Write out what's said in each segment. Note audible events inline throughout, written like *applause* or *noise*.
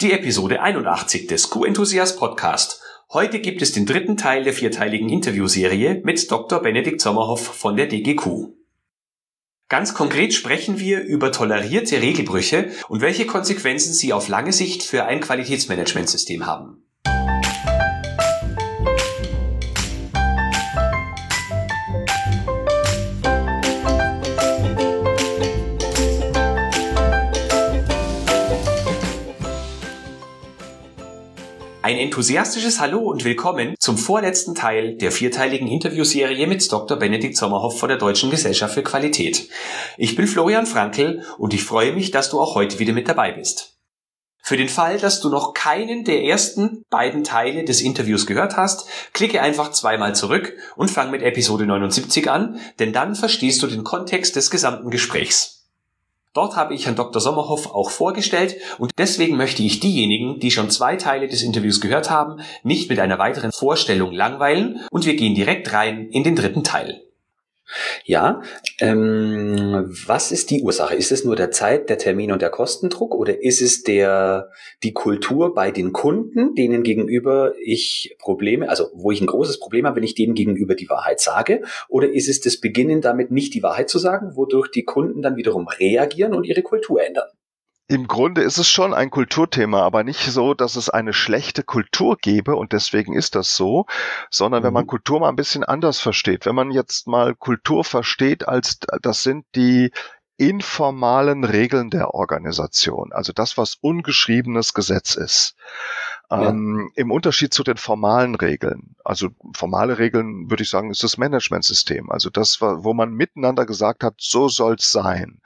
Die Episode 81 des Q-Enthusiast Podcast. Heute gibt es den dritten Teil der vierteiligen Interviewserie mit Dr. Benedikt Sommerhoff von der DGQ. Ganz konkret sprechen wir über tolerierte Regelbrüche und welche Konsequenzen sie auf lange Sicht für ein Qualitätsmanagementsystem haben. Ein enthusiastisches Hallo und willkommen zum vorletzten Teil der vierteiligen Interviewserie mit Dr. Benedikt Sommerhoff von der Deutschen Gesellschaft für Qualität. Ich bin Florian Frankl und ich freue mich, dass du auch heute wieder mit dabei bist. Für den Fall, dass du noch keinen der ersten beiden Teile des Interviews gehört hast, klicke einfach zweimal zurück und fang mit Episode 79 an, denn dann verstehst du den Kontext des gesamten Gesprächs. Dort habe ich Herrn Dr. Sommerhoff auch vorgestellt und deswegen möchte ich diejenigen, die schon zwei Teile des Interviews gehört haben, nicht mit einer weiteren Vorstellung langweilen und wir gehen direkt rein in den dritten Teil. Ja, ähm, was ist die Ursache? Ist es nur der Zeit, der Termin und der Kostendruck oder ist es der die Kultur bei den Kunden, denen gegenüber ich Probleme, also wo ich ein großes Problem habe, wenn ich denen gegenüber die Wahrheit sage, oder ist es das Beginnen damit nicht die Wahrheit zu sagen, wodurch die Kunden dann wiederum reagieren und ihre Kultur ändern? Im Grunde ist es schon ein Kulturthema, aber nicht so, dass es eine schlechte Kultur gäbe und deswegen ist das so, sondern mhm. wenn man mhm. Kultur mal ein bisschen anders versteht, wenn man jetzt mal Kultur versteht als das sind die informalen Regeln der Organisation, also das, was ungeschriebenes Gesetz ist. Ähm, Im Unterschied zu den formalen Regeln. Also formale Regeln, würde ich sagen, ist das Managementsystem. Also das, wo man miteinander gesagt hat, so soll's sein.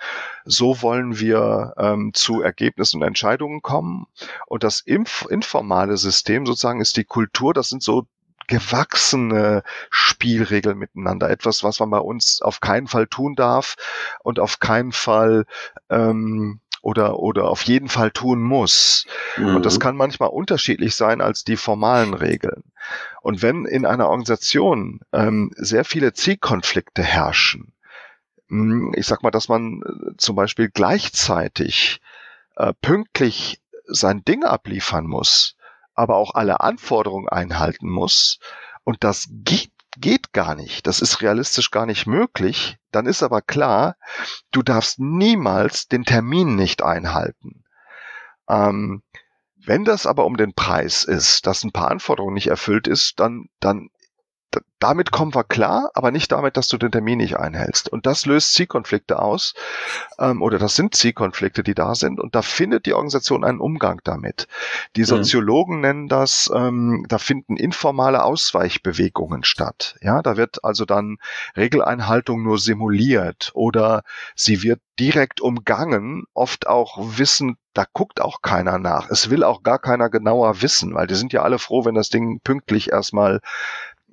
So wollen wir ähm, zu Ergebnissen und Entscheidungen kommen. Und das inf informale System sozusagen ist die Kultur. Das sind so gewachsene Spielregeln miteinander. Etwas, was man bei uns auf keinen Fall tun darf und auf keinen Fall ähm, oder, oder auf jeden Fall tun muss. Mhm. Und das mhm. kann manchmal unterschiedlich sein als die formalen Regeln. Und wenn in einer Organisation ähm, sehr viele Zielkonflikte herrschen, hm, ich sag mal, dass man äh, zum Beispiel gleichzeitig äh, pünktlich sein Ding abliefern muss, aber auch alle Anforderungen einhalten muss, und das geht geht gar nicht. Das ist realistisch gar nicht möglich. Dann ist aber klar, du darfst niemals den Termin nicht einhalten. Ähm, wenn das aber um den Preis ist, dass ein paar Anforderungen nicht erfüllt ist, dann, dann damit kommen wir klar, aber nicht damit, dass du den Termin nicht einhältst. Und das löst Zielkonflikte aus, ähm, oder das sind Zielkonflikte, die da sind, und da findet die Organisation einen Umgang damit. Die mhm. Soziologen mhm. nennen das, ähm, da finden informale Ausweichbewegungen statt. Ja, da wird also dann Regeleinhaltung nur simuliert oder sie wird direkt umgangen, oft auch wissen, da guckt auch keiner nach. Es will auch gar keiner genauer wissen, weil die sind ja alle froh, wenn das Ding pünktlich erstmal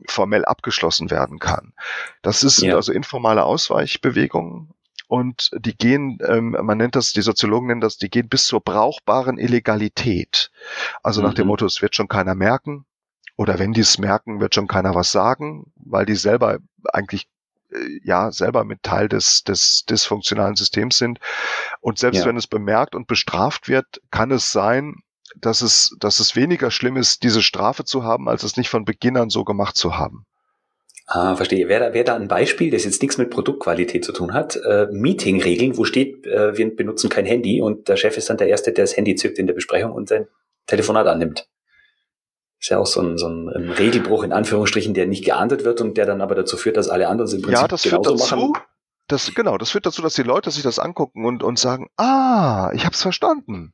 formell abgeschlossen werden kann. Das ist ja. also informale Ausweichbewegungen und die gehen, ähm, man nennt das, die Soziologen nennen das, die gehen bis zur brauchbaren Illegalität. Also mhm. nach dem mhm. Motto, es wird schon keiner merken oder wenn die es merken, wird schon keiner was sagen, weil die selber eigentlich äh, ja selber mit Teil des, des dysfunktionalen Systems sind. Und selbst ja. wenn es bemerkt und bestraft wird, kann es sein, dass es, dass es weniger schlimm ist, diese Strafe zu haben, als es nicht von Beginn an so gemacht zu haben. Ah, verstehe. Wäre da, wär da ein Beispiel, das jetzt nichts mit Produktqualität zu tun hat, äh, Meeting-Regeln, wo steht, äh, wir benutzen kein Handy und der Chef ist dann der Erste, der das Handy zückt in der Besprechung und sein Telefonat annimmt. Ist ja auch so ein, so ein, ein Regelbruch in Anführungsstrichen, der nicht geahndet wird und der dann aber dazu führt, dass alle anderen es im Prinzip ja, das führt dazu, machen. Das, genau, das führt dazu, dass die Leute sich das angucken und, und sagen, ah, ich hab's verstanden.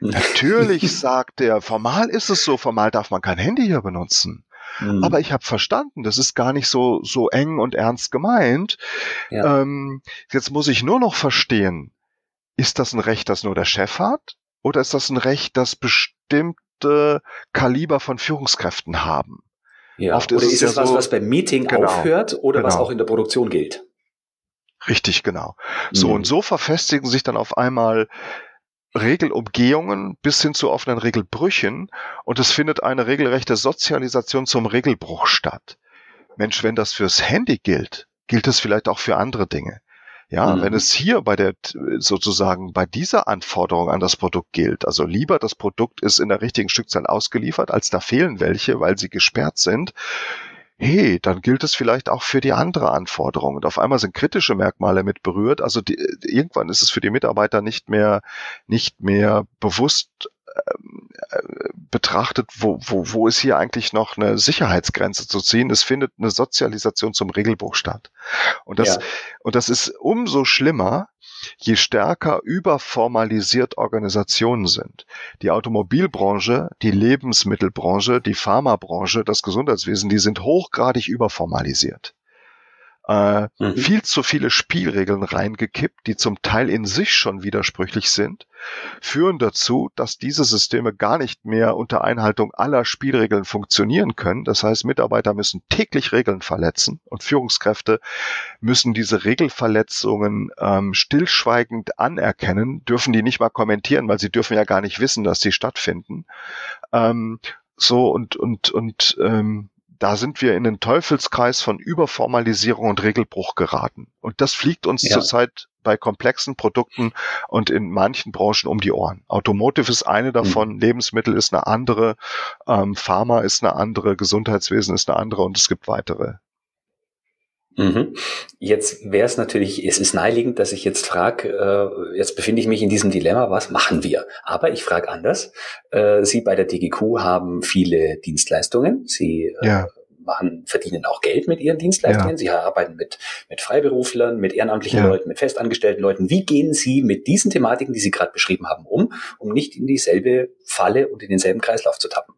Natürlich *laughs* sagt er, formal ist es so, formal darf man kein Handy hier benutzen. Mhm. Aber ich habe verstanden, das ist gar nicht so, so eng und ernst gemeint. Ja. Ähm, jetzt muss ich nur noch verstehen, ist das ein Recht, das nur der Chef hat? Oder ist das ein Recht, das bestimmte Kaliber von Führungskräften haben? Ja. Oft ist oder ist es, ja was, so, was beim Meeting genau, aufhört oder genau. was auch in der Produktion gilt? Richtig, genau. So, mhm. und so verfestigen sich dann auf einmal Regelumgehungen bis hin zu offenen Regelbrüchen und es findet eine regelrechte Sozialisation zum Regelbruch statt. Mensch, wenn das fürs Handy gilt, gilt es vielleicht auch für andere Dinge. Ja, mhm. wenn es hier bei der, sozusagen bei dieser Anforderung an das Produkt gilt, also lieber das Produkt ist in der richtigen Stückzahl ausgeliefert, als da fehlen welche, weil sie gesperrt sind, hey, dann gilt es vielleicht auch für die andere Anforderung. Und auf einmal sind kritische Merkmale mit berührt. Also die, irgendwann ist es für die Mitarbeiter nicht mehr, nicht mehr bewusst ähm, äh, betrachtet, wo, wo, wo ist hier eigentlich noch eine Sicherheitsgrenze zu ziehen. Es findet eine Sozialisation zum Regelbruch statt. Und das, ja. und das ist umso schlimmer, je stärker überformalisiert Organisationen sind. Die Automobilbranche, die Lebensmittelbranche, die Pharmabranche, das Gesundheitswesen, die sind hochgradig überformalisiert äh, mhm. viel zu viele Spielregeln reingekippt, die zum Teil in sich schon widersprüchlich sind, führen dazu, dass diese Systeme gar nicht mehr unter Einhaltung aller Spielregeln funktionieren können. Das heißt, Mitarbeiter müssen täglich Regeln verletzen und Führungskräfte müssen diese Regelverletzungen ähm, stillschweigend anerkennen, dürfen die nicht mal kommentieren, weil sie dürfen ja gar nicht wissen, dass sie stattfinden. Ähm, so und und und ähm, da sind wir in den Teufelskreis von Überformalisierung und Regelbruch geraten. Und das fliegt uns ja. zurzeit bei komplexen Produkten und in manchen Branchen um die Ohren. Automotive ist eine davon, mhm. Lebensmittel ist eine andere, ähm, Pharma ist eine andere, Gesundheitswesen ist eine andere und es gibt weitere. Mhm. Jetzt wäre es natürlich, es ist naheliegend, dass ich jetzt frage, äh, jetzt befinde ich mich in diesem Dilemma, was machen wir? Aber ich frage anders. Äh, Sie bei der DGQ haben viele Dienstleistungen. Sie äh, ja. machen, verdienen auch Geld mit Ihren Dienstleistungen. Ja. Sie arbeiten mit, mit Freiberuflern, mit ehrenamtlichen ja. Leuten, mit festangestellten Leuten. Wie gehen Sie mit diesen Thematiken, die Sie gerade beschrieben haben, um, um nicht in dieselbe Falle und in denselben Kreislauf zu tappen?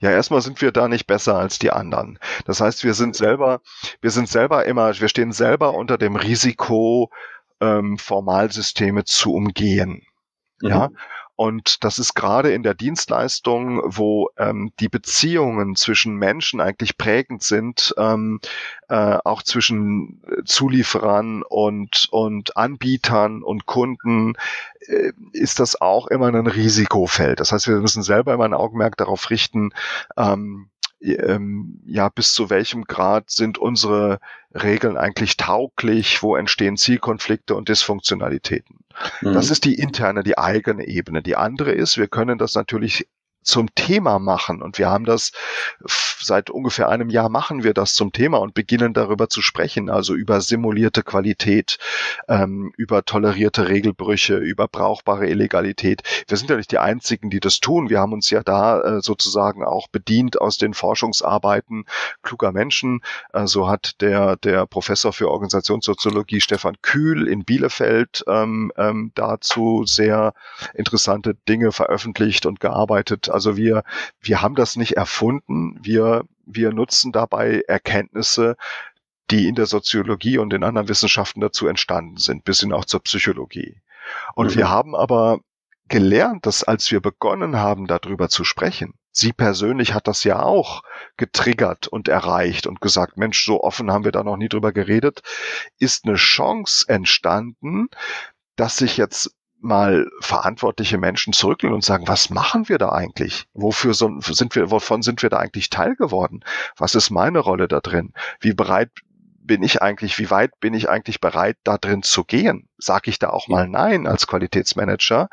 Ja, erstmal sind wir da nicht besser als die anderen. Das heißt, wir sind selber, wir sind selber immer, wir stehen selber unter dem Risiko, ähm, Formalsysteme zu umgehen. Mhm. Ja, und das ist gerade in der Dienstleistung, wo ähm, die Beziehungen zwischen Menschen eigentlich prägend sind, ähm, äh, auch zwischen Zulieferern und, und Anbietern und Kunden, äh, ist das auch immer ein Risikofeld. Das heißt, wir müssen selber immer ein Augenmerk darauf richten, ähm, ähm, ja, bis zu welchem Grad sind unsere Regeln eigentlich tauglich, wo entstehen Zielkonflikte und Dysfunktionalitäten. Mhm. Das ist die interne, die eigene Ebene. Die andere ist, wir können das natürlich zum Thema machen. Und wir haben das seit ungefähr einem Jahr machen wir das zum Thema und beginnen darüber zu sprechen, also über simulierte Qualität, ähm, über tolerierte Regelbrüche, über brauchbare Illegalität. Wir sind ja nicht die Einzigen, die das tun. Wir haben uns ja da äh, sozusagen auch bedient aus den Forschungsarbeiten kluger Menschen. Äh, so hat der, der Professor für Organisationssoziologie Stefan Kühl in Bielefeld ähm, ähm, dazu sehr interessante Dinge veröffentlicht und gearbeitet. Also wir, wir haben das nicht erfunden. Wir, wir nutzen dabei Erkenntnisse, die in der Soziologie und in anderen Wissenschaften dazu entstanden sind, bis hin auch zur Psychologie. Und mhm. wir haben aber gelernt, dass als wir begonnen haben, darüber zu sprechen, sie persönlich hat das ja auch getriggert und erreicht und gesagt, Mensch, so offen haben wir da noch nie drüber geredet, ist eine Chance entstanden, dass sich jetzt mal verantwortliche Menschen zurücklehnen und sagen, was machen wir da eigentlich? Wofür sind wir, wovon sind wir da eigentlich Teil geworden? Was ist meine Rolle da drin? Wie bereit bin ich eigentlich, wie weit bin ich eigentlich bereit, da drin zu gehen? Sage ich da auch mal Nein als Qualitätsmanager?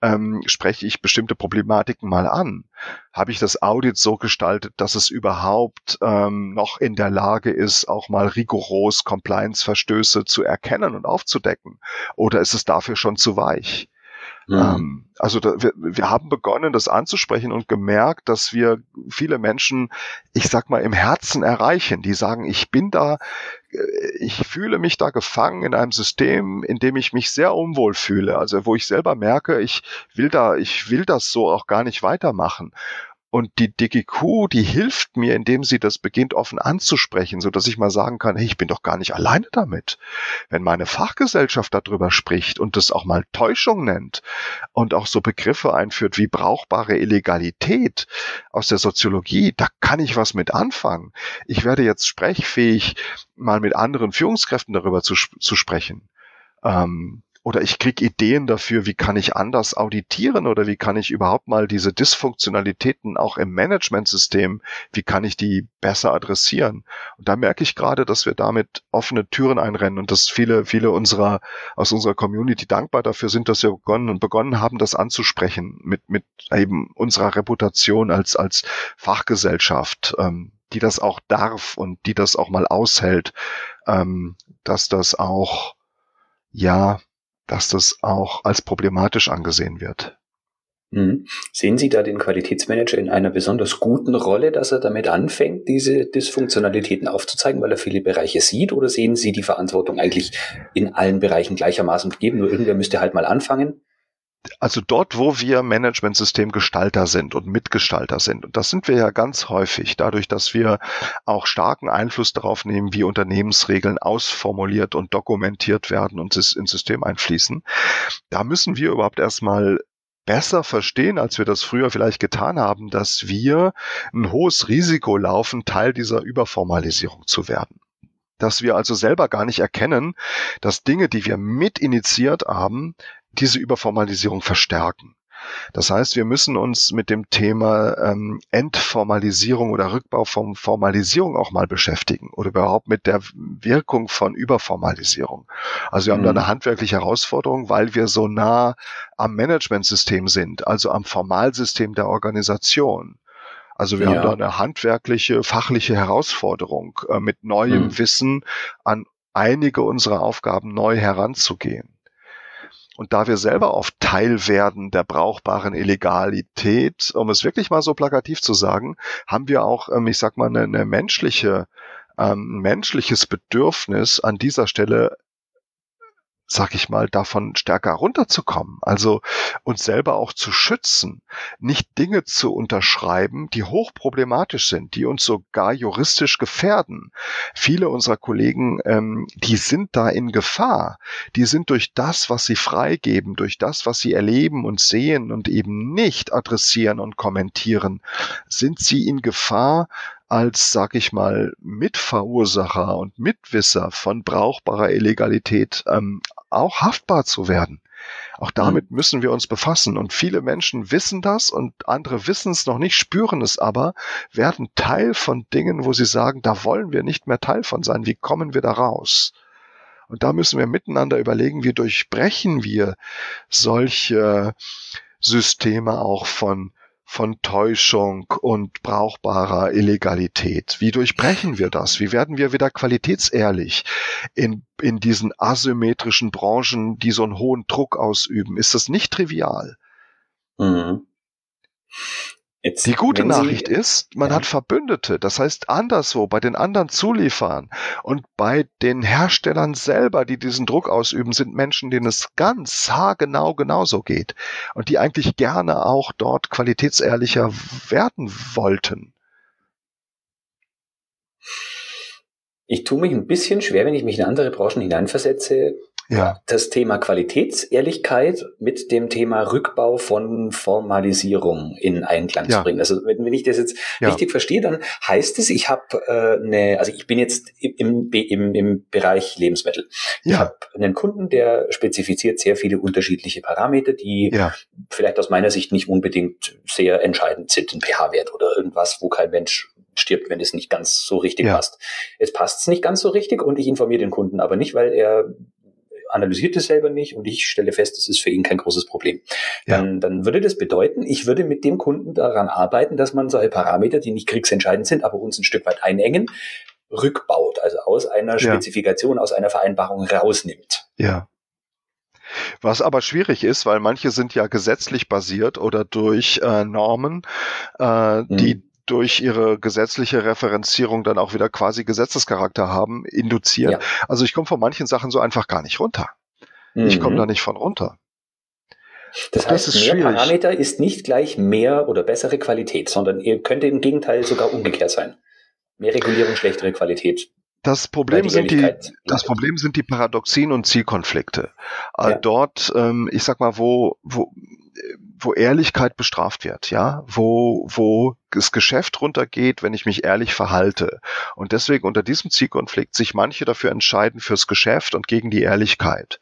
Ähm, spreche ich bestimmte Problematiken mal an? Habe ich das Audit so gestaltet, dass es überhaupt ähm, noch in der Lage ist, auch mal rigoros Compliance-Verstöße zu erkennen und aufzudecken? Oder ist es dafür schon zu weich? Mhm. Ähm, also da, wir, wir haben begonnen, das anzusprechen und gemerkt, dass wir viele Menschen, ich sag mal, im Herzen erreichen, die sagen, ich bin da, äh, ich fühle mich da gefangen in einem System, in dem ich mich sehr unwohl fühle. Also wo ich selber merke, ich will da, ich will das so auch gar nicht weitermachen. Und die DGQ, die hilft mir, indem sie das beginnt offen anzusprechen, so dass ich mal sagen kann, hey, ich bin doch gar nicht alleine damit. Wenn meine Fachgesellschaft darüber spricht und das auch mal Täuschung nennt und auch so Begriffe einführt wie brauchbare Illegalität aus der Soziologie, da kann ich was mit anfangen. Ich werde jetzt sprechfähig, mal mit anderen Führungskräften darüber zu, zu sprechen. Ähm, oder ich kriege Ideen dafür, wie kann ich anders auditieren oder wie kann ich überhaupt mal diese Dysfunktionalitäten auch im Managementsystem, wie kann ich die besser adressieren? Und da merke ich gerade, dass wir damit offene Türen einrennen und dass viele, viele unserer aus unserer Community dankbar dafür sind, dass wir begonnen und begonnen haben, das anzusprechen mit mit eben unserer Reputation als als Fachgesellschaft. Ähm, die das auch darf und die das auch mal aushält, ähm, dass das auch ja dass das auch als problematisch angesehen wird. Mhm. Sehen Sie da den Qualitätsmanager in einer besonders guten Rolle, dass er damit anfängt, diese Dysfunktionalitäten aufzuzeigen, weil er viele Bereiche sieht? Oder sehen Sie die Verantwortung eigentlich in allen Bereichen gleichermaßen gegeben? Nur irgendwer müsste halt mal anfangen also dort, wo wir Managementsystemgestalter sind und Mitgestalter sind, und das sind wir ja ganz häufig, dadurch, dass wir auch starken Einfluss darauf nehmen, wie Unternehmensregeln ausformuliert und dokumentiert werden und ins System einfließen, da müssen wir überhaupt erstmal besser verstehen, als wir das früher vielleicht getan haben, dass wir ein hohes Risiko laufen, Teil dieser Überformalisierung zu werden. Dass wir also selber gar nicht erkennen, dass Dinge, die wir mit initiiert haben, diese Überformalisierung verstärken. Das heißt, wir müssen uns mit dem Thema ähm, Entformalisierung oder Rückbau von Formalisierung auch mal beschäftigen oder überhaupt mit der Wirkung von Überformalisierung. Also wir mhm. haben da mhm. eine handwerkliche Herausforderung, weil wir so nah am Managementsystem sind, also am Formalsystem der Organisation. Also wir ja. haben da eine handwerkliche, fachliche Herausforderung, äh, mit neuem mhm. Wissen an einige unserer Aufgaben neu heranzugehen. Und da wir selber oft Teil werden der brauchbaren Illegalität, um es wirklich mal so plakativ zu sagen, haben wir auch, ähm, ich sag mal, eine, eine menschliche, ähm, menschliches Bedürfnis an dieser Stelle sag ich mal, davon stärker runterzukommen, also uns selber auch zu schützen, nicht Dinge zu unterschreiben, die hochproblematisch sind, die uns sogar juristisch gefährden. Viele unserer Kollegen, ähm, die sind da in Gefahr. Die sind durch das, was sie freigeben, durch das, was sie erleben und sehen und eben nicht adressieren und kommentieren, sind sie in Gefahr, als, sag ich mal, Mitverursacher und Mitwisser von brauchbarer Illegalität ähm, auch haftbar zu werden. Auch damit mhm. müssen wir uns befassen. Und viele Menschen wissen das und andere wissen es noch nicht, spüren es aber, werden Teil von Dingen, wo sie sagen, da wollen wir nicht mehr Teil von sein. Wie kommen wir da raus? Und da müssen wir miteinander überlegen, wie durchbrechen wir solche Systeme auch von von Täuschung und brauchbarer Illegalität. Wie durchbrechen wir das? Wie werden wir wieder qualitätsehrlich in, in diesen asymmetrischen Branchen, die so einen hohen Druck ausüben? Ist das nicht trivial? Mhm. Jetzt, die gute Nachricht Sie, ist, man ja. hat Verbündete. Das heißt, anderswo bei den anderen Zulieferern und bei den Herstellern selber, die diesen Druck ausüben, sind Menschen, denen es ganz haargenau genauso geht und die eigentlich gerne auch dort qualitätsehrlicher werden wollten. Ich tue mich ein bisschen schwer, wenn ich mich in andere Branchen hineinversetze, ja. das Thema Qualitätsehrlichkeit mit dem Thema Rückbau von Formalisierung in Einklang ja. zu bringen. Also wenn, ich das jetzt ja. richtig verstehe, dann heißt es, ich habe äh, eine, also ich bin jetzt im, im, im Bereich Lebensmittel. Ich ja. habe einen Kunden, der spezifiziert sehr viele unterschiedliche Parameter, die vielleicht aus meiner Sicht nicht unbedingt sehr entscheidend sind, ein pH-Wert oder irgendwas, wo kein Mensch stirbt, wenn es nicht ganz so richtig ja. passt. Jetzt passt es nicht ganz so richtig und ich informiere den Kunden aber nicht, weil er analysiert es selber nicht und ich stelle fest, das ist für ihn kein großes Problem. Dann, ja. dann würde das bedeuten, ich würde mit dem Kunden daran arbeiten, dass man solche Parameter, die nicht kriegsentscheidend sind, aber uns ein Stück weit einengen, rückbaut, also aus einer Spezifikation, ja. aus einer Vereinbarung rausnimmt. Ja. Was aber schwierig ist, weil manche sind ja gesetzlich basiert oder durch äh, Normen, äh, mhm. die durch ihre gesetzliche Referenzierung dann auch wieder quasi Gesetzescharakter haben, induziert. Ja. Also ich komme von manchen Sachen so einfach gar nicht runter. Mhm. Ich komme mhm. da nicht von runter. Das, das heißt, mehr schwierig. Parameter ist nicht gleich mehr oder bessere Qualität, sondern ihr könnte im Gegenteil sogar umgekehrt sein. Mehr Regulierung, schlechtere Qualität. Das Problem, sind die, das Problem sind die Paradoxien und Zielkonflikte. Äh, ja. Dort, ähm, ich sag mal, wo, wo wo Ehrlichkeit bestraft wird, ja, wo, wo das Geschäft runtergeht, wenn ich mich ehrlich verhalte. Und deswegen unter diesem Zielkonflikt sich manche dafür entscheiden fürs Geschäft und gegen die Ehrlichkeit.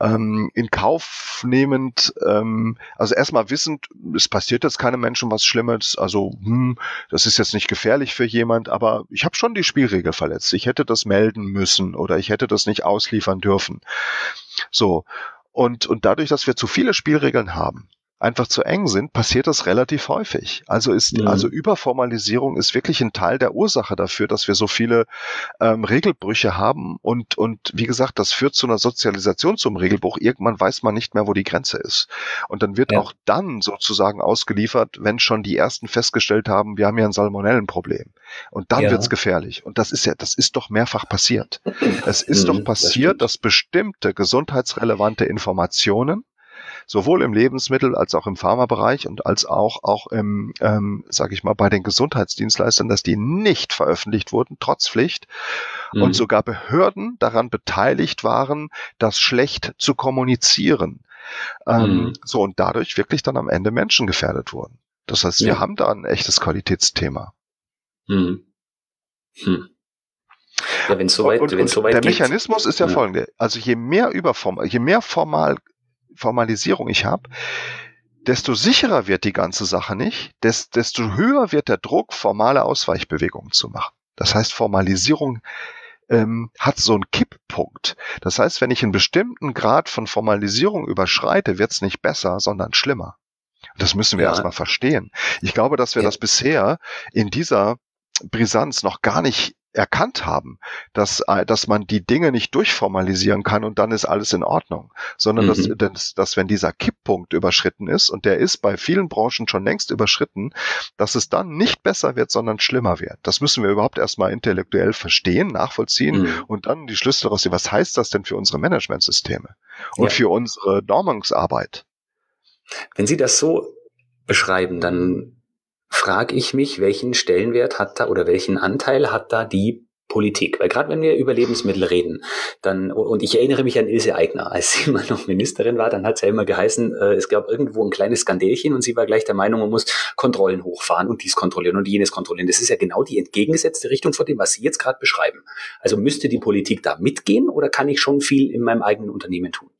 Ähm, in Kauf nehmend, ähm, also erstmal wissend, es passiert jetzt keinem Menschen was Schlimmes, also hm, das ist jetzt nicht gefährlich für jemand, aber ich habe schon die Spielregel verletzt. Ich hätte das melden müssen oder ich hätte das nicht ausliefern dürfen. So. Und, und dadurch, dass wir zu viele Spielregeln haben, einfach zu eng sind, passiert das relativ häufig. Also ist, mhm. also Überformalisierung ist wirklich ein Teil der Ursache dafür, dass wir so viele ähm, Regelbrüche haben und, und wie gesagt, das führt zu einer Sozialisation zum Regelbruch. Irgendwann weiß man nicht mehr, wo die Grenze ist. Und dann wird ja. auch dann sozusagen ausgeliefert, wenn schon die ersten festgestellt haben, wir haben ja ein Salmonellenproblem. Und dann ja. wird's gefährlich. Und das ist ja, das ist doch mehrfach passiert. es ist mhm, doch passiert, das dass bestimmte gesundheitsrelevante Informationen sowohl im Lebensmittel als auch im Pharmabereich und als auch auch im, ähm, sage ich mal, bei den Gesundheitsdienstleistern, dass die nicht veröffentlicht wurden, trotz Pflicht, mhm. und sogar Behörden daran beteiligt waren, das schlecht zu kommunizieren. Ähm, mhm. So und dadurch wirklich dann am Ende Menschen gefährdet wurden. Das heißt, wir ja. haben da ein echtes Qualitätsthema. Mhm. Hm. Ja, wenn soweit, und, und, wenn soweit der geht. Mechanismus ist ja, ja folgende. Also je mehr Überform, je mehr formal Formalisierung ich habe, desto sicherer wird die ganze Sache nicht, desto höher wird der Druck, formale Ausweichbewegungen zu machen. Das heißt, Formalisierung ähm, hat so einen Kipppunkt. Das heißt, wenn ich einen bestimmten Grad von Formalisierung überschreite, wird es nicht besser, sondern schlimmer. Das müssen wir ja. erstmal verstehen. Ich glaube, dass wir ja. das bisher in dieser Brisanz noch gar nicht erkannt haben, dass, äh, dass man die Dinge nicht durchformalisieren kann und dann ist alles in Ordnung, sondern mhm. dass, dass, dass wenn dieser Kipppunkt überschritten ist, und der ist bei vielen Branchen schon längst überschritten, dass es dann nicht besser wird, sondern schlimmer wird. Das müssen wir überhaupt erstmal intellektuell verstehen, nachvollziehen mhm. und dann die Schlüsse daraus sehen, was heißt das denn für unsere Managementsysteme und ja. für unsere Normungsarbeit? Wenn Sie das so beschreiben, dann frage ich mich, welchen Stellenwert hat da oder welchen Anteil hat da die Politik. Weil gerade wenn wir über Lebensmittel reden, dann, und ich erinnere mich an Ilse Aigner, als sie *laughs* mal noch Ministerin war, dann hat es ja immer geheißen, äh, es gab irgendwo ein kleines Skandälchen und sie war gleich der Meinung, man muss Kontrollen hochfahren und dies kontrollieren und jenes kontrollieren. Das ist ja genau die entgegengesetzte Richtung von dem, was Sie jetzt gerade beschreiben. Also müsste die Politik da mitgehen oder kann ich schon viel in meinem eigenen Unternehmen tun?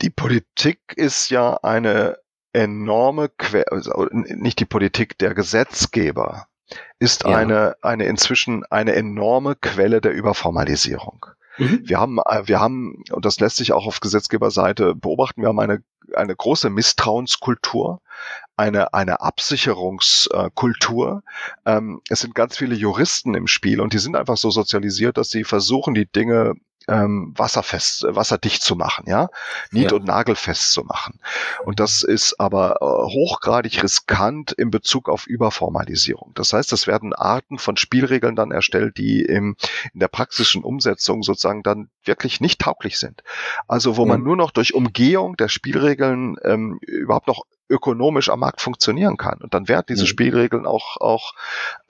Die Politik ist ja eine enorme, que also nicht die Politik, der Gesetzgeber ist ja. eine, eine inzwischen eine enorme Quelle der Überformalisierung. Mhm. Wir haben, äh, wir haben, und das lässt sich auch auf Gesetzgeberseite beobachten, wir haben eine, eine große Misstrauenskultur, eine, eine Absicherungskultur. Ähm, es sind ganz viele Juristen im Spiel und die sind einfach so sozialisiert, dass sie versuchen, die Dinge ähm, wasserfest, wasserdicht zu machen, ja, nied- ja. und nagelfest zu machen. Und das ist aber äh, hochgradig riskant in Bezug auf Überformalisierung. Das heißt, es werden Arten von Spielregeln dann erstellt, die im, in der praktischen Umsetzung sozusagen dann wirklich nicht tauglich sind. Also wo mhm. man nur noch durch Umgehung der Spielregeln ähm, überhaupt noch ökonomisch am Markt funktionieren kann. Und dann werden diese. Spielregeln auch, auch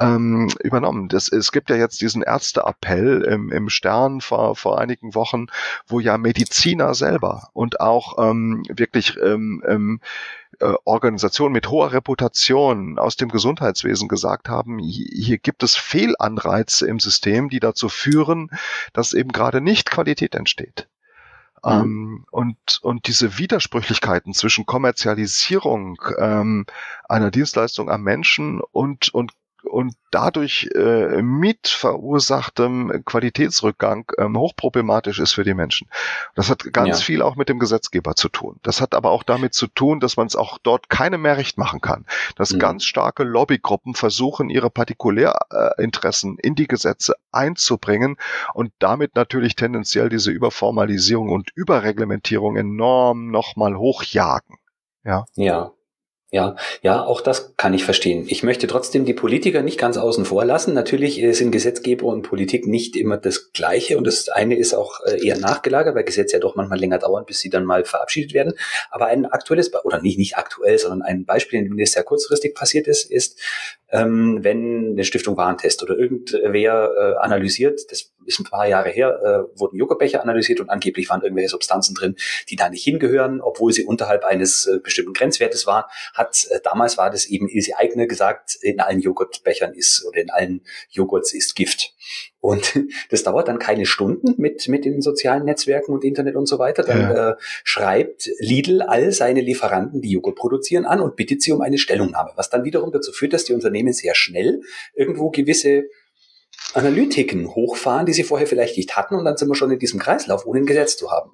ähm, übernommen. Das, es gibt ja jetzt diesen Ärzteappell im, im Stern vor, vor einigen Wochen, wo ja Mediziner selber und auch ähm, wirklich ähm, ähm, äh, Organisationen mit hoher Reputation aus dem Gesundheitswesen gesagt haben, hier gibt es Fehlanreize im System, die dazu führen, dass eben gerade nicht Qualität entsteht. Mhm. Ähm, und, und diese Widersprüchlichkeiten zwischen Kommerzialisierung ähm, einer Dienstleistung am Menschen und, und und dadurch äh, mit verursachtem Qualitätsrückgang ähm, hochproblematisch ist für die Menschen. Das hat ganz ja. viel auch mit dem Gesetzgeber zu tun. Das hat aber auch damit zu tun, dass man es auch dort keinem mehr recht machen kann. Dass mhm. ganz starke Lobbygruppen versuchen, ihre Partikulärinteressen in die Gesetze einzubringen und damit natürlich tendenziell diese Überformalisierung und Überreglementierung enorm nochmal hochjagen. Ja. Ja. Ja, ja, auch das kann ich verstehen. Ich möchte trotzdem die Politiker nicht ganz außen vor lassen. Natürlich äh, sind Gesetzgeber und Politik nicht immer das Gleiche und das eine ist auch äh, eher nachgelagert, weil Gesetze ja doch manchmal länger dauern, bis sie dann mal verabschiedet werden. Aber ein aktuelles, oder nicht, nicht aktuell, sondern ein Beispiel, in dem das sehr kurzfristig passiert ist, ist, ähm, wenn eine Stiftung Warentest oder irgendwer äh, analysiert, das ist ein paar Jahre her, äh, wurden Joghurtbecher analysiert und angeblich waren irgendwelche Substanzen drin, die da nicht hingehören, obwohl sie unterhalb eines äh, bestimmten Grenzwertes waren, hat äh, damals war das eben Ilse Eigner gesagt, in allen Joghurtbechern ist oder in allen Joghurts ist Gift. Und *laughs* das dauert dann keine Stunden mit, mit den sozialen Netzwerken und Internet und so weiter. Dann ja. äh, schreibt Lidl all seine Lieferanten, die Joghurt produzieren, an und bittet sie um eine Stellungnahme, was dann wiederum dazu führt, dass die Unternehmen sehr schnell irgendwo gewisse Analytiken hochfahren, die sie vorher vielleicht nicht hatten und dann sind wir schon in diesem Kreislauf, ohne ein Gesetz zu haben.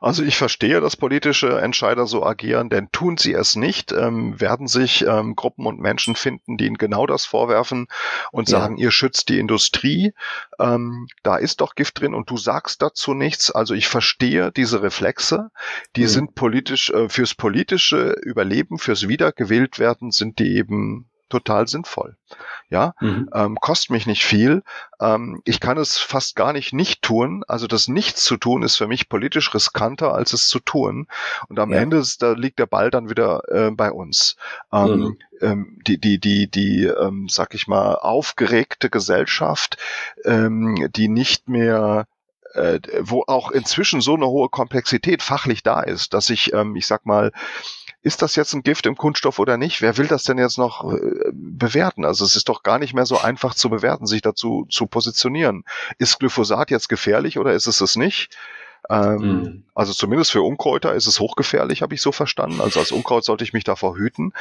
Also ich verstehe, dass politische Entscheider so agieren, denn tun sie es nicht, ähm, werden sich ähm, Gruppen und Menschen finden, die ihnen genau das vorwerfen und ja. sagen, ihr schützt die Industrie, ähm, da ist doch Gift drin und du sagst dazu nichts. Also ich verstehe diese Reflexe, die mhm. sind politisch, äh, fürs politische Überleben, fürs Wiedergewähltwerden sind die eben total sinnvoll. Ja, mhm. ähm, kostet mich nicht viel. Ähm, ich kann es fast gar nicht nicht tun. Also das Nichts zu tun ist für mich politisch riskanter, als es zu tun. Und am ja. Ende ist, da liegt der Ball dann wieder äh, bei uns. Ähm, mhm. ähm, die, die, die, die, ähm, sag ich mal, aufgeregte Gesellschaft, ähm, die nicht mehr äh, wo auch inzwischen so eine hohe Komplexität fachlich da ist, dass ich, ähm, ich sag mal, ist das jetzt ein Gift im Kunststoff oder nicht? Wer will das denn jetzt noch äh, bewerten? Also es ist doch gar nicht mehr so einfach zu bewerten, sich dazu zu positionieren. Ist Glyphosat jetzt gefährlich oder ist es es nicht? Ähm, mhm. Also zumindest für Unkräuter ist es hochgefährlich, habe ich so verstanden. Also als Unkraut sollte ich mich davor hüten.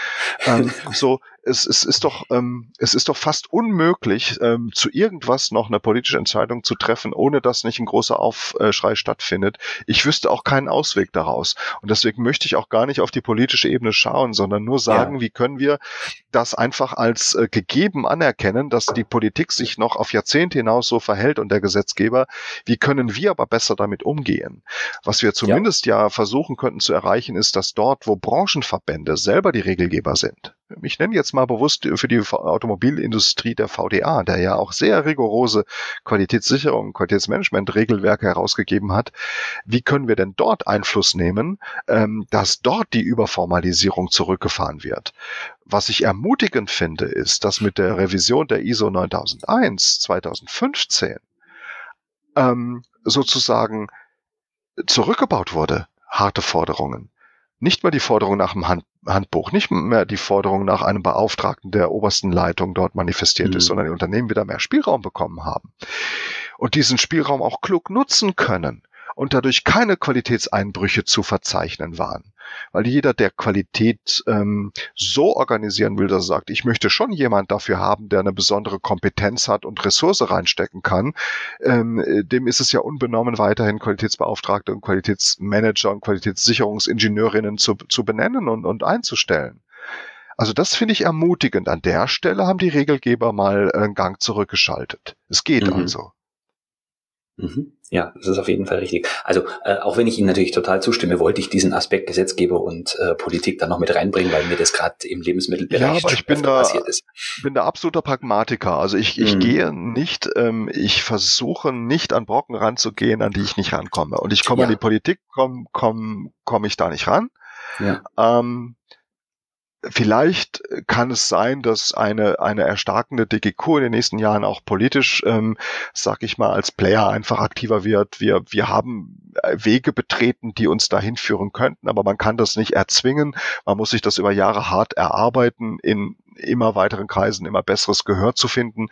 Ähm, *laughs* so, es, es ist doch, ähm, es ist doch fast unmöglich, ähm, zu irgendwas noch eine politische Entscheidung zu treffen, ohne dass nicht ein großer Aufschrei stattfindet. Ich wüsste auch keinen Ausweg daraus. Und deswegen möchte ich auch gar nicht auf die politische Ebene schauen, sondern nur sagen, ja. wie können wir das einfach als äh, gegeben anerkennen, dass die Politik sich noch auf Jahrzehnte hinaus so verhält und der Gesetzgeber. Wie können wir aber besser damit umgehen? Was wir zumindest ja, ja versuchen könnten zu erreichen, ist, dass dort, wo Branchenverbände selber die Regelgeber sind, ich nenne jetzt mal bewusst für die Automobilindustrie der VDA, der ja auch sehr rigorose Qualitätssicherung, Qualitätsmanagement-Regelwerke herausgegeben hat. Wie können wir denn dort Einfluss nehmen, ähm, dass dort die Überformalisierung zurückgefahren wird? Was ich ermutigend finde, ist, dass mit der Revision der ISO 9001 2015 ähm, sozusagen zurückgebaut wurde, harte Forderungen nicht mehr die Forderung nach dem Hand, Handbuch, nicht mehr die Forderung nach einem Beauftragten der obersten Leitung dort manifestiert mhm. ist, sondern die Unternehmen wieder mehr Spielraum bekommen haben und diesen Spielraum auch klug nutzen können und dadurch keine Qualitätseinbrüche zu verzeichnen waren. Weil jeder, der Qualität ähm, so organisieren will, dass er sagt, ich möchte schon jemand dafür haben, der eine besondere Kompetenz hat und Ressource reinstecken kann, ähm, dem ist es ja unbenommen weiterhin Qualitätsbeauftragte und Qualitätsmanager und Qualitätssicherungsingenieurinnen zu, zu benennen und, und einzustellen. Also das finde ich ermutigend. An der Stelle haben die Regelgeber mal einen Gang zurückgeschaltet. Es geht mhm. also. Mhm. Ja, das ist auf jeden Fall richtig. Also äh, auch wenn ich Ihnen natürlich total zustimme, wollte ich diesen Aspekt Gesetzgeber und äh, Politik dann noch mit reinbringen, weil mir das gerade im Lebensmittelbereich ja, aber ich bin da, passiert ist. bin da absoluter Pragmatiker. Also ich, ich mhm. gehe nicht, ähm, ich versuche nicht an Brocken ranzugehen, an die ich nicht rankomme. Und ich komme ja. an die Politik, komme komm, komm ich da nicht ran. Ja. Ähm, Vielleicht kann es sein, dass eine, eine erstarkende DGQ in den nächsten Jahren auch politisch, ähm, sag ich mal, als Player einfach aktiver wird. Wir, wir haben äh, Wege betreten, die uns dahin führen könnten, aber man kann das nicht erzwingen. Man muss sich das über Jahre hart erarbeiten, in immer weiteren Kreisen immer besseres Gehör zu finden.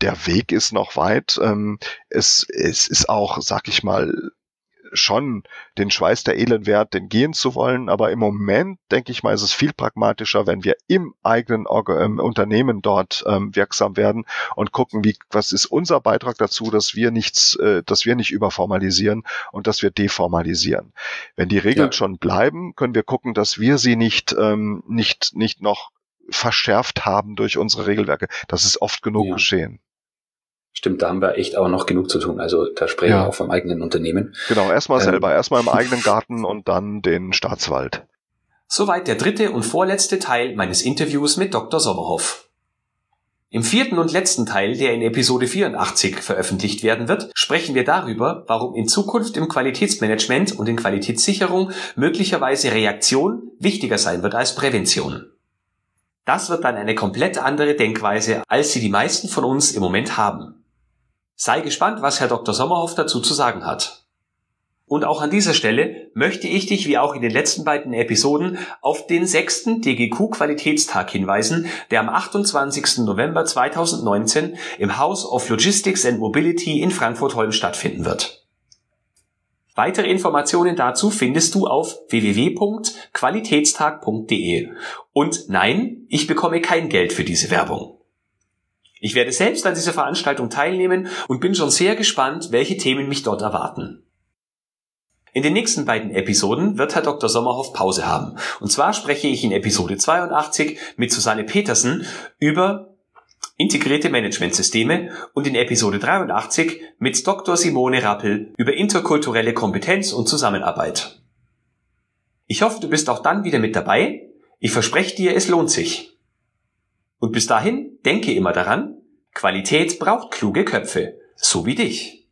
Der Weg ist noch weit. Ähm, es, es ist auch, sag ich mal, schon den Schweiß der Elend wert, den gehen zu wollen. Aber im Moment, denke ich mal, ist es viel pragmatischer, wenn wir im eigenen ähm, Unternehmen dort ähm, wirksam werden und gucken, wie, was ist unser Beitrag dazu, dass wir nichts, äh, dass wir nicht überformalisieren und dass wir deformalisieren. Wenn die Regeln ja. schon bleiben, können wir gucken, dass wir sie nicht, ähm, nicht, nicht noch verschärft haben durch unsere Regelwerke. Das ist oft genug ja. geschehen. Stimmt, da haben wir echt auch noch genug zu tun. Also da spreche ja. ich auch vom eigenen Unternehmen. Genau, erstmal ähm, selber, erstmal im eigenen Garten und dann den Staatswald. Soweit der dritte und vorletzte Teil meines Interviews mit Dr. Sommerhoff. Im vierten und letzten Teil, der in Episode 84 veröffentlicht werden wird, sprechen wir darüber, warum in Zukunft im Qualitätsmanagement und in Qualitätssicherung möglicherweise Reaktion wichtiger sein wird als Prävention. Das wird dann eine komplett andere Denkweise, als sie die meisten von uns im Moment haben. Sei gespannt, was Herr Dr. Sommerhoff dazu zu sagen hat. Und auch an dieser Stelle möchte ich dich, wie auch in den letzten beiden Episoden, auf den sechsten DGQ Qualitätstag hinweisen, der am 28. November 2019 im House of Logistics and Mobility in Frankfurt-Holm stattfinden wird. Weitere Informationen dazu findest du auf www.qualitätstag.de. Und nein, ich bekomme kein Geld für diese Werbung. Ich werde selbst an dieser Veranstaltung teilnehmen und bin schon sehr gespannt, welche Themen mich dort erwarten. In den nächsten beiden Episoden wird Herr Dr. Sommerhoff Pause haben. Und zwar spreche ich in Episode 82 mit Susanne Petersen über integrierte Managementsysteme und in Episode 83 mit Dr. Simone Rappel über interkulturelle Kompetenz und Zusammenarbeit. Ich hoffe, du bist auch dann wieder mit dabei. Ich verspreche dir, es lohnt sich. Und bis dahin, denke immer daran, Qualität braucht kluge Köpfe, so wie dich.